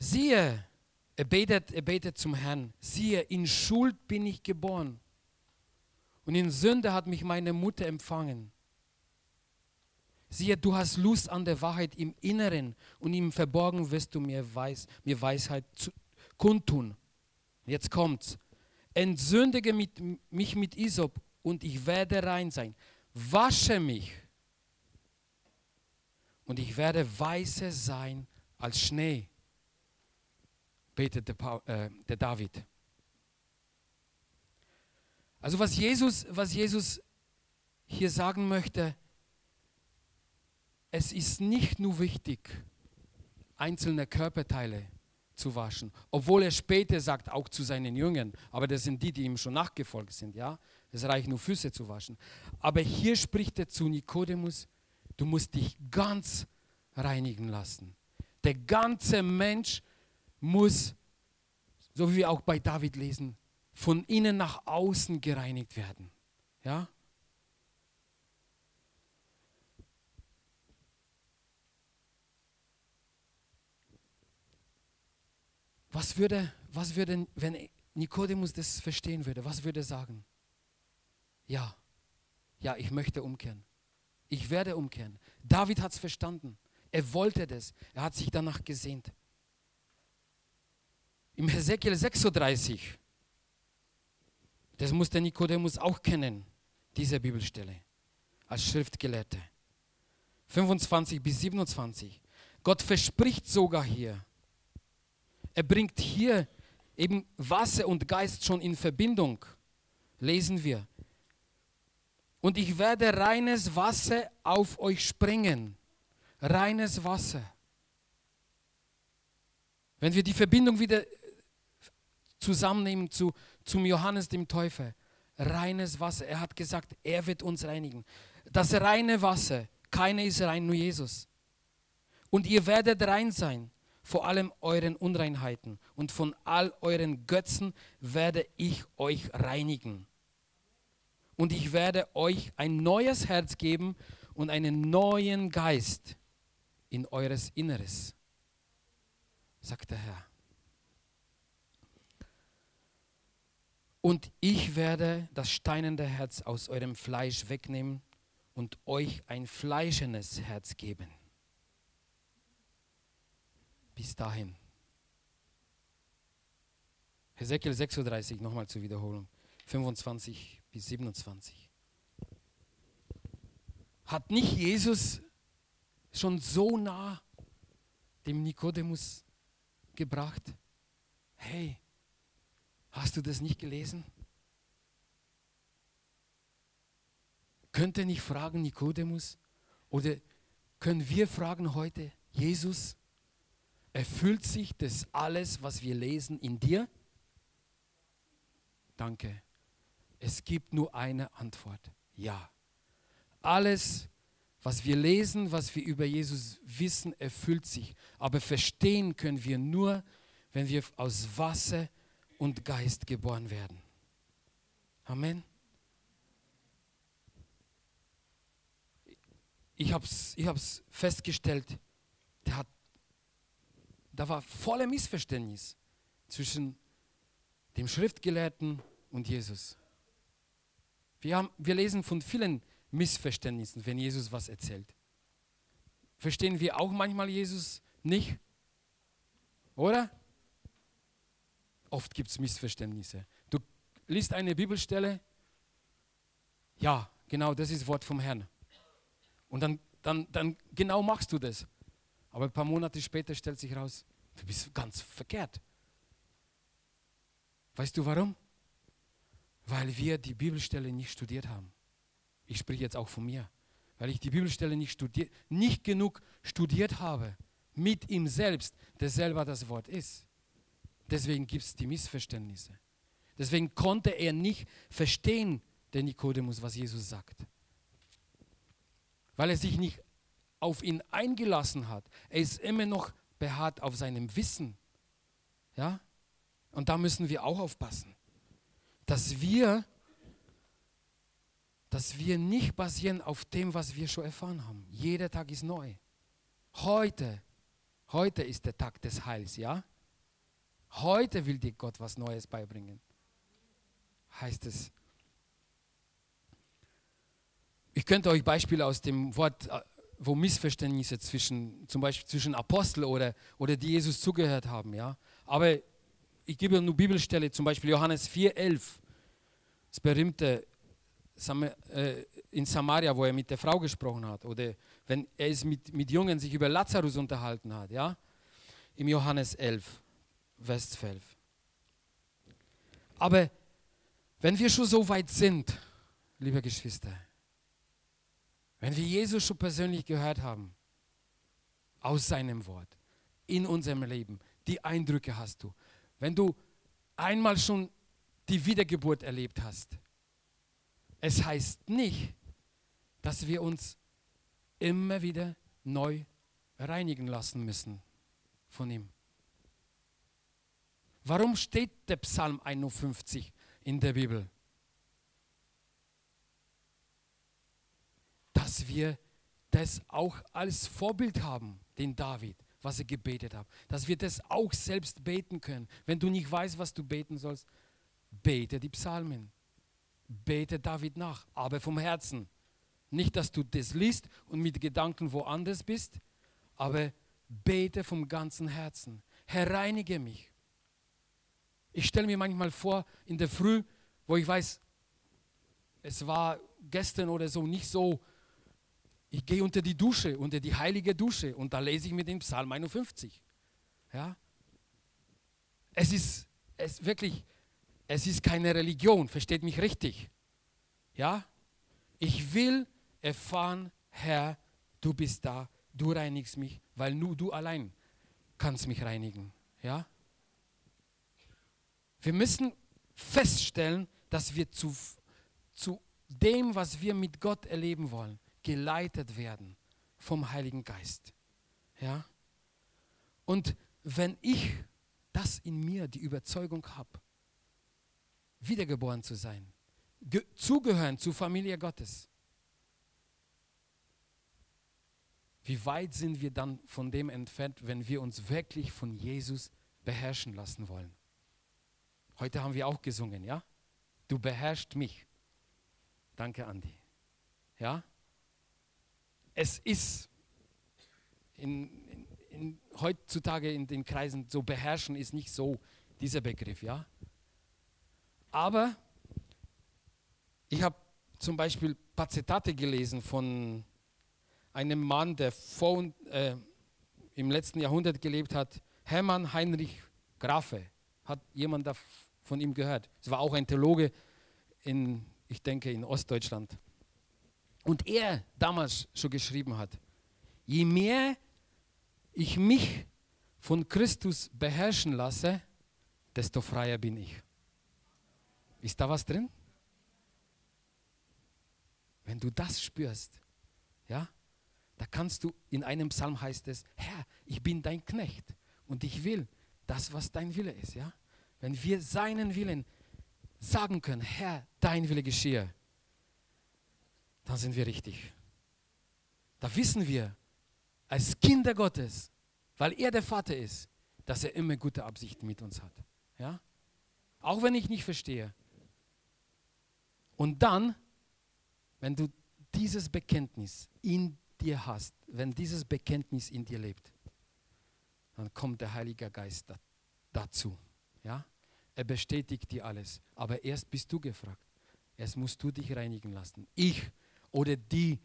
siehe, er betet, er betet zum Herrn, siehe, in Schuld bin ich geboren und in Sünde hat mich meine Mutter empfangen. Siehe, du hast Lust an der Wahrheit im Inneren und im Verborgen wirst du mir, Weis, mir Weisheit zu, kundtun. Jetzt kommt's. Entsündige mit, mich mit Isop und ich werde rein sein. Wasche mich und ich werde weißer sein als Schnee, betete äh, der David. Also was Jesus, was Jesus hier sagen möchte, es ist nicht nur wichtig, einzelne Körperteile zu waschen, obwohl er später sagt, auch zu seinen Jüngern, aber das sind die, die ihm schon nachgefolgt sind, ja. Es reicht nur Füße zu waschen. Aber hier spricht er zu Nikodemus, du musst dich ganz reinigen lassen. Der ganze Mensch muss, so wie wir auch bei David lesen, von innen nach außen gereinigt werden. Ja? Was würde, was würde, wenn Nikodemus das verstehen würde, was würde er sagen? Ja, ja, ich möchte umkehren. Ich werde umkehren. David hat es verstanden. Er wollte das. Er hat sich danach gesehnt. Im Hesekiel 36 das muss der Nikodemus auch kennen, diese Bibelstelle, als Schriftgelehrte. 25 bis 27. Gott verspricht sogar hier, er bringt hier eben Wasser und Geist schon in Verbindung, lesen wir. Und ich werde reines Wasser auf euch springen. Reines Wasser. Wenn wir die Verbindung wieder zusammennehmen zu, zum Johannes dem Täufer. Reines Wasser. Er hat gesagt, er wird uns reinigen. Das reine Wasser, keiner ist rein, nur Jesus. Und ihr werdet rein sein vor allem euren Unreinheiten und von all euren Götzen werde ich euch reinigen. Und ich werde euch ein neues Herz geben und einen neuen Geist in eures Inneres, sagt der Herr. Und ich werde das steinende Herz aus eurem Fleisch wegnehmen und euch ein fleischendes Herz geben. Bis dahin. Hesekiel 36, nochmal zur Wiederholung. 25 bis 27. Hat nicht Jesus schon so nah dem Nikodemus gebracht? Hey, Hast du das nicht gelesen? Könnte nicht fragen Nikodemus? Oder können wir fragen heute, Jesus, erfüllt sich das alles, was wir lesen, in dir? Danke. Es gibt nur eine Antwort. Ja. Alles, was wir lesen, was wir über Jesus wissen, erfüllt sich. Aber verstehen können wir nur, wenn wir aus Wasser und Geist geboren werden. Amen. Ich habe es ich hab's festgestellt, der hat, da war voller Missverständnis zwischen dem Schriftgelehrten und Jesus. Wir, haben, wir lesen von vielen Missverständnissen, wenn Jesus was erzählt. Verstehen wir auch manchmal Jesus nicht? Oder? Oft gibt es Missverständnisse. Du liest eine Bibelstelle, ja, genau, das ist Wort vom Herrn. Und dann, dann, dann genau machst du das. Aber ein paar Monate später stellt sich raus, du bist ganz verkehrt. Weißt du warum? Weil wir die Bibelstelle nicht studiert haben. Ich spreche jetzt auch von mir. Weil ich die Bibelstelle nicht, studiert, nicht genug studiert habe mit ihm selbst, der selber das Wort ist. Deswegen gibt es die Missverständnisse. Deswegen konnte er nicht verstehen, der Nikodemus, was Jesus sagt. Weil er sich nicht auf ihn eingelassen hat. Er ist immer noch beharrt auf seinem Wissen. Ja? Und da müssen wir auch aufpassen, dass wir, dass wir nicht basieren auf dem, was wir schon erfahren haben. Jeder Tag ist neu. Heute, heute ist der Tag des Heils, ja? Heute will dir Gott was Neues beibringen. Heißt es. Ich könnte euch Beispiele aus dem Wort, äh, wo Missverständnisse zwischen, zum Beispiel zwischen Apostel oder, oder die Jesus zugehört haben, ja. Aber ich gebe nur Bibelstelle, zum Beispiel Johannes 4,11, das berühmte äh, in Samaria, wo er mit der Frau gesprochen hat, oder wenn er ist mit, mit Jungen sich über Lazarus unterhalten hat, ja, im Johannes 11, Vers 12. Aber wenn wir schon so weit sind, liebe Geschwister, wenn wir Jesus schon persönlich gehört haben, aus seinem Wort, in unserem Leben, die Eindrücke hast du. Wenn du einmal schon die Wiedergeburt erlebt hast, es heißt nicht, dass wir uns immer wieder neu reinigen lassen müssen von ihm. Warum steht der Psalm 51 in der Bibel? Dass wir das auch als Vorbild haben, den David, was er gebetet hat. Dass wir das auch selbst beten können. Wenn du nicht weißt, was du beten sollst, bete die Psalmen. Bete David nach, aber vom Herzen. Nicht, dass du das liest und mit Gedanken woanders bist, aber bete vom ganzen Herzen. Herr, reinige mich. Ich stelle mir manchmal vor, in der Früh, wo ich weiß, es war gestern oder so nicht so, ich gehe unter die Dusche, unter die heilige Dusche und da lese ich mir den Psalm 51. Ja? Es ist es wirklich, es ist keine Religion, versteht mich richtig. Ja? Ich will erfahren, Herr, du bist da, du reinigst mich, weil nur du allein kannst mich reinigen. Ja? Wir müssen feststellen, dass wir zu, zu dem, was wir mit Gott erleben wollen, geleitet werden vom Heiligen Geist. Ja? Und wenn ich das in mir, die Überzeugung habe, wiedergeboren zu sein, zugehören zur Familie Gottes, wie weit sind wir dann von dem entfernt, wenn wir uns wirklich von Jesus beherrschen lassen wollen? Heute haben wir auch gesungen, ja? Du beherrschst mich. Danke, Andi. Ja? Es ist in, in, in, heutzutage in den Kreisen so beherrschen ist nicht so dieser Begriff, ja? Aber ich habe zum Beispiel paar Zitate gelesen von einem Mann, der vor, äh, im letzten Jahrhundert gelebt hat, Hermann Heinrich Grafe. Hat jemand von ihm gehört? Es war auch ein Theologe in, ich denke, in Ostdeutschland. Und er damals schon geschrieben hat, je mehr ich mich von Christus beherrschen lasse, desto freier bin ich. Ist da was drin? Wenn du das spürst, ja, da kannst du, in einem Psalm heißt es, Herr, ich bin dein Knecht und ich will das, was dein Wille ist, ja. Wenn wir seinen Willen sagen können, Herr, dein Wille geschehe, dann sind wir richtig. Da wissen wir, als Kinder Gottes, weil er der Vater ist, dass er immer gute Absichten mit uns hat. Ja? Auch wenn ich nicht verstehe. Und dann, wenn du dieses Bekenntnis in dir hast, wenn dieses Bekenntnis in dir lebt, dann kommt der Heilige Geist da, dazu. Ja? Er bestätigt dir alles. Aber erst bist du gefragt. Erst musst du dich reinigen lassen. Ich oder die,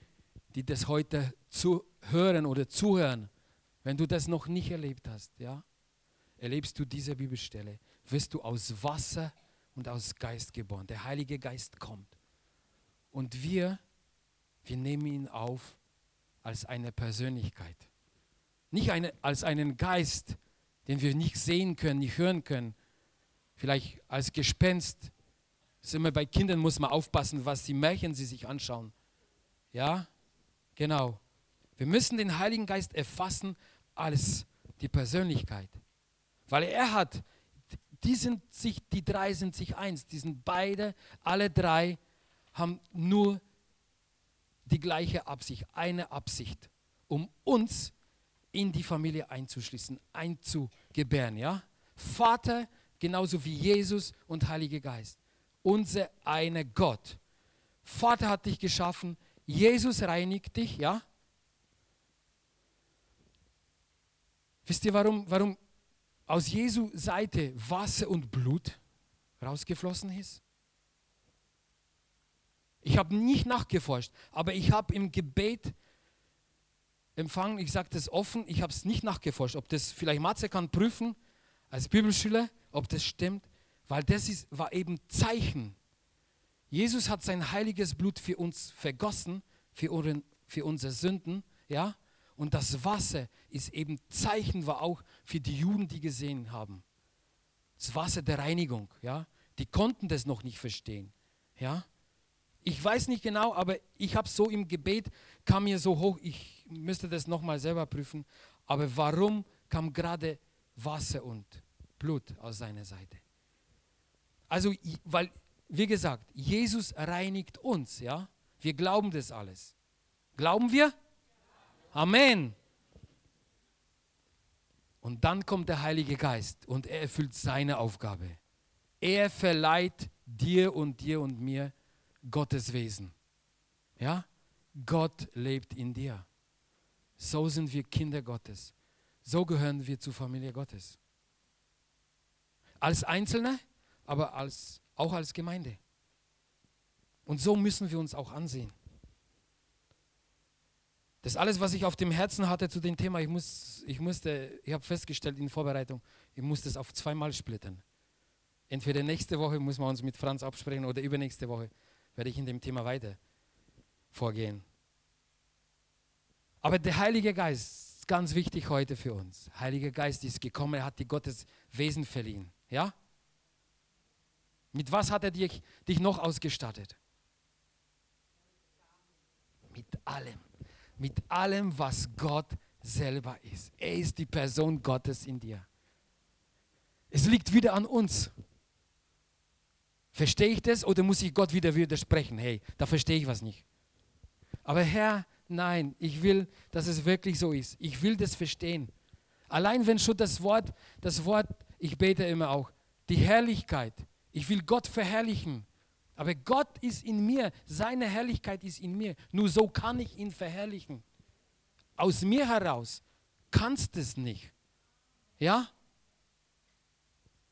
die das heute zu hören oder zuhören, wenn du das noch nicht erlebt hast, ja, erlebst du diese Bibelstelle, wirst du aus Wasser und aus Geist geboren. Der Heilige Geist kommt. Und wir, wir nehmen ihn auf als eine Persönlichkeit. Nicht eine, als einen Geist, den wir nicht sehen können, nicht hören können. Vielleicht als Gespenst. Das ist immer bei Kindern muss man aufpassen, was die Märchen sie sich anschauen. Ja, genau. Wir müssen den Heiligen Geist erfassen als die Persönlichkeit. Weil er hat, die, sind sich, die drei sind sich eins, die sind beide, alle drei haben nur die gleiche Absicht, eine Absicht, um uns in die Familie einzuschließen, einzugebären. Ja? Vater, genauso wie Jesus und Heilige Geist. Unser eine Gott. Vater hat dich geschaffen, Jesus reinigt dich, ja? Wisst ihr, warum, warum aus Jesu Seite Wasser und Blut rausgeflossen ist? Ich habe nicht nachgeforscht, aber ich habe im Gebet empfangen, ich sage das offen, ich habe es nicht nachgeforscht, ob das vielleicht Matze kann prüfen als Bibelschüler, ob das stimmt, weil das ist, war eben Zeichen. Jesus hat sein heiliges Blut für uns vergossen, für, unsere, für unsere Sünden, ja, und das Wasser ist eben Zeichen, war auch für die Juden, die gesehen haben. Das Wasser der Reinigung, ja. Die konnten das noch nicht verstehen, ja. Ich weiß nicht genau, aber ich habe so im Gebet, kam mir so hoch, ich müsste das nochmal selber prüfen, aber warum kam gerade Wasser und Blut aus seiner Seite? Also, weil, wie gesagt, Jesus reinigt uns, ja. Wir glauben das alles. Glauben wir? Amen. Und dann kommt der Heilige Geist und er erfüllt seine Aufgabe. Er verleiht dir und dir und mir Gottes Wesen. Ja? Gott lebt in dir. So sind wir Kinder Gottes. So gehören wir zur Familie Gottes. Als Einzelne, aber als, auch als Gemeinde. Und so müssen wir uns auch ansehen. Das alles, was ich auf dem Herzen hatte zu dem Thema, ich, muss, ich musste, ich habe festgestellt in Vorbereitung, ich muss das auf zweimal splitten. Entweder nächste Woche muss man uns mit Franz absprechen oder übernächste Woche werde ich in dem Thema weiter vorgehen. Aber der Heilige Geist ist ganz wichtig heute für uns. Heiliger Geist ist gekommen, er hat dir Gottes Wesen verliehen. Ja? Mit was hat er dich, dich noch ausgestattet? Mit allem mit allem, was Gott selber ist. Er ist die Person Gottes in dir. Es liegt wieder an uns. Verstehe ich das oder muss ich Gott wieder widersprechen? Hey, da verstehe ich was nicht. Aber Herr, nein, ich will, dass es wirklich so ist. Ich will das verstehen. Allein wenn schon das Wort, das Wort, ich bete immer auch, die Herrlichkeit. Ich will Gott verherrlichen. Aber Gott ist in mir, seine Herrlichkeit ist in mir. Nur so kann ich ihn verherrlichen. Aus mir heraus kannst es nicht. Ja?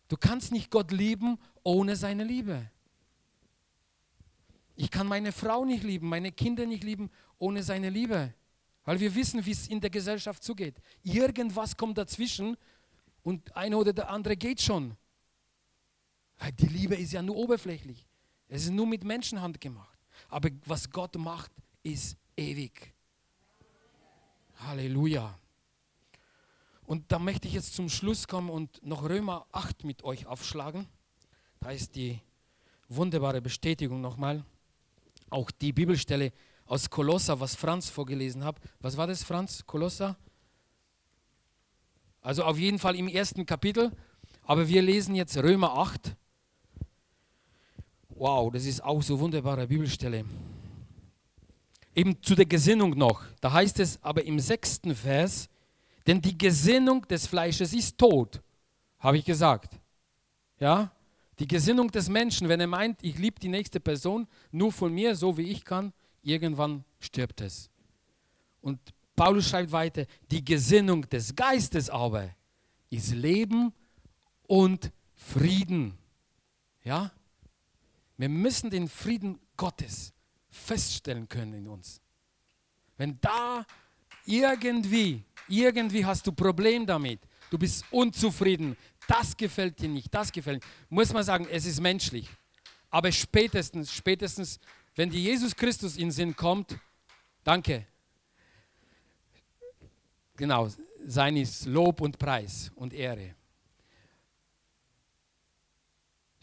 Du kannst nicht Gott lieben ohne seine Liebe. Ich kann meine Frau nicht lieben, meine Kinder nicht lieben ohne seine Liebe. Weil wir wissen, wie es in der Gesellschaft zugeht. Irgendwas kommt dazwischen und eine oder der andere geht schon. Die Liebe ist ja nur oberflächlich. Es ist nur mit Menschenhand gemacht. Aber was Gott macht, ist ewig. Halleluja. Und da möchte ich jetzt zum Schluss kommen und noch Römer 8 mit euch aufschlagen. Da ist die wunderbare Bestätigung nochmal. Auch die Bibelstelle aus Kolosser, was Franz vorgelesen hat. Was war das, Franz? Kolosser? Also auf jeden Fall im ersten Kapitel. Aber wir lesen jetzt Römer 8, Wow, das ist auch so wunderbare Bibelstelle. Eben zu der Gesinnung noch. Da heißt es aber im sechsten Vers, denn die Gesinnung des Fleisches ist tot, habe ich gesagt. Ja, die Gesinnung des Menschen, wenn er meint, ich liebe die nächste Person nur von mir, so wie ich kann, irgendwann stirbt es. Und Paulus schreibt weiter, die Gesinnung des Geistes aber ist Leben und Frieden. Ja? Wir müssen den Frieden Gottes feststellen können in uns. Wenn da irgendwie, irgendwie hast du Problem damit, du bist unzufrieden, das gefällt dir nicht, das gefällt dir, muss man sagen, es ist menschlich. Aber spätestens, spätestens, wenn die Jesus Christus in den Sinn kommt, danke. Genau, sein ist Lob und Preis und Ehre.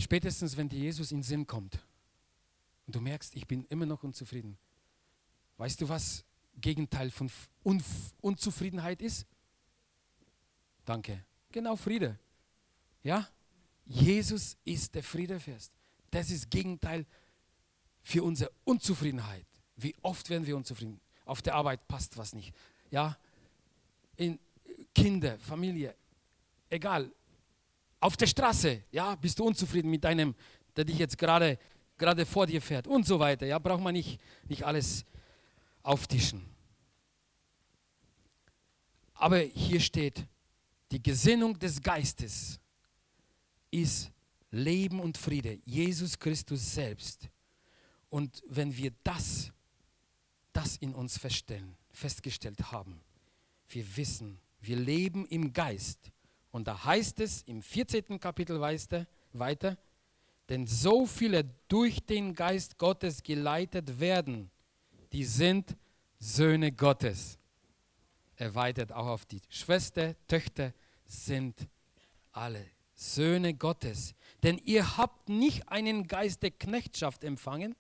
Spätestens, wenn dir Jesus in den Sinn kommt und du merkst, ich bin immer noch unzufrieden. Weißt du, was Gegenteil von Unf Unzufriedenheit ist? Danke. Genau Friede. Ja? Jesus ist der Friedefest. Das ist Gegenteil für unsere Unzufriedenheit. Wie oft werden wir unzufrieden? Auf der Arbeit passt was nicht. Ja? In Kinder, Familie, egal, auf der Straße, ja, bist du unzufrieden mit deinem, der dich jetzt gerade gerade vor dir fährt und so weiter. Ja, braucht man nicht, nicht alles auftischen. Aber hier steht, die Gesinnung des Geistes ist Leben und Friede, Jesus Christus selbst. Und wenn wir das, das in uns feststellen, festgestellt haben, wir wissen, wir leben im Geist. Und da heißt es im 14. Kapitel weiter, denn so viele durch den Geist Gottes geleitet werden, die sind Söhne Gottes. Erweitert auch auf die Schwester, Töchter sind alle Söhne Gottes. Denn ihr habt nicht einen Geist der Knechtschaft empfangen,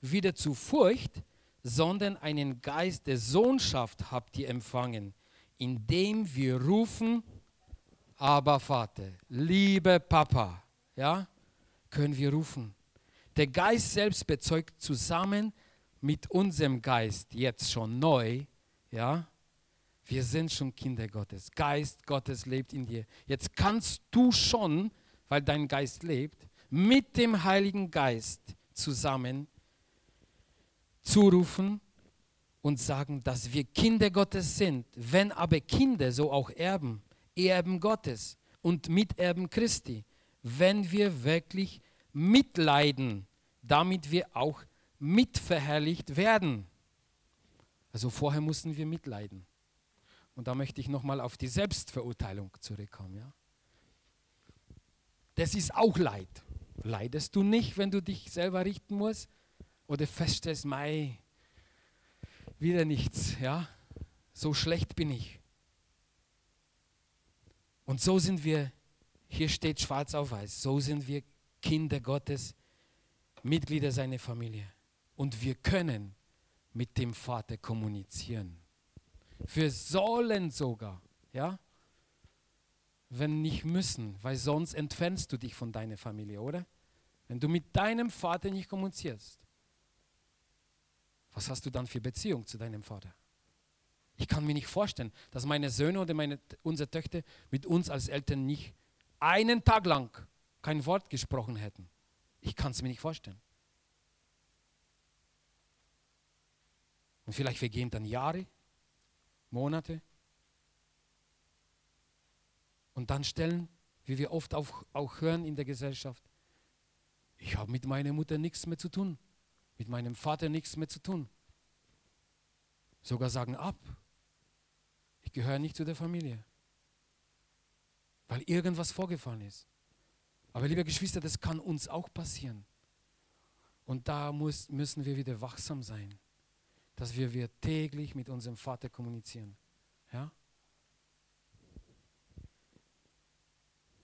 wieder zu Furcht, sondern einen Geist der Sohnschaft habt ihr empfangen, indem wir rufen, aber Vater, liebe Papa, ja, können wir rufen. Der Geist selbst bezeugt zusammen mit unserem Geist jetzt schon neu, ja, wir sind schon Kinder Gottes. Geist Gottes lebt in dir. Jetzt kannst du schon, weil dein Geist lebt, mit dem Heiligen Geist zusammen zurufen und sagen, dass wir Kinder Gottes sind. Wenn aber Kinder, so auch Erben, Erben Gottes und Miterben Christi. Wenn wir wirklich mitleiden, damit wir auch mitverherrlicht werden. Also vorher mussten wir mitleiden. Und da möchte ich nochmal auf die Selbstverurteilung zurückkommen. Ja? Das ist auch Leid. Leidest du nicht, wenn du dich selber richten musst? Oder feststellst, mei, wieder nichts, ja? So schlecht bin ich. Und so sind wir, hier steht schwarz auf weiß, so sind wir Kinder Gottes, Mitglieder seiner Familie. Und wir können mit dem Vater kommunizieren. Wir sollen sogar, ja? Wenn nicht müssen, weil sonst entfernst du dich von deiner Familie, oder? Wenn du mit deinem Vater nicht kommunizierst, was hast du dann für Beziehung zu deinem Vater? Ich kann mir nicht vorstellen, dass meine Söhne oder meine, unsere Töchter mit uns als Eltern nicht einen Tag lang kein Wort gesprochen hätten. Ich kann es mir nicht vorstellen. Und vielleicht vergehen dann Jahre, Monate. Und dann stellen, wie wir oft auch, auch hören in der Gesellschaft, ich habe mit meiner Mutter nichts mehr zu tun, mit meinem Vater nichts mehr zu tun. Sogar sagen ab, ich gehöre nicht zu der Familie, weil irgendwas vorgefallen ist. Aber liebe Geschwister, das kann uns auch passieren. Und da muss, müssen wir wieder wachsam sein dass wir, wir täglich mit unserem Vater kommunizieren. Ja?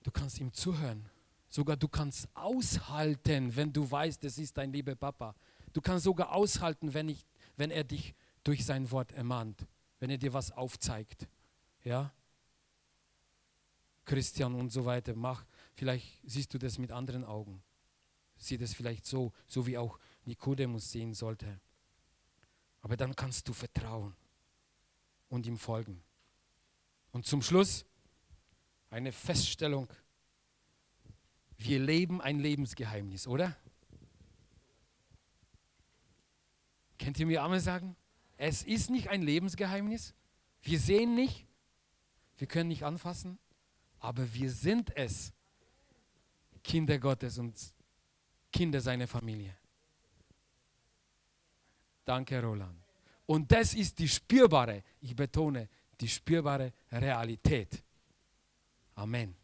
Du kannst ihm zuhören. Sogar du kannst aushalten, wenn du weißt, es ist dein lieber Papa. Du kannst sogar aushalten, wenn, ich, wenn er dich durch sein Wort ermahnt, wenn er dir was aufzeigt. Ja? Christian und so weiter, mach, vielleicht siehst du das mit anderen Augen. Sieh das vielleicht so, so wie auch Nikodemus sehen sollte. Aber dann kannst du vertrauen und ihm folgen. Und zum Schluss eine Feststellung. Wir leben ein Lebensgeheimnis, oder? Kennt ihr mir Amen sagen? Es ist nicht ein Lebensgeheimnis. Wir sehen nicht, wir können nicht anfassen, aber wir sind es. Kinder Gottes und Kinder seiner Familie. Danke, Roland. Und das ist die spürbare, ich betone, die spürbare Realität. Amen.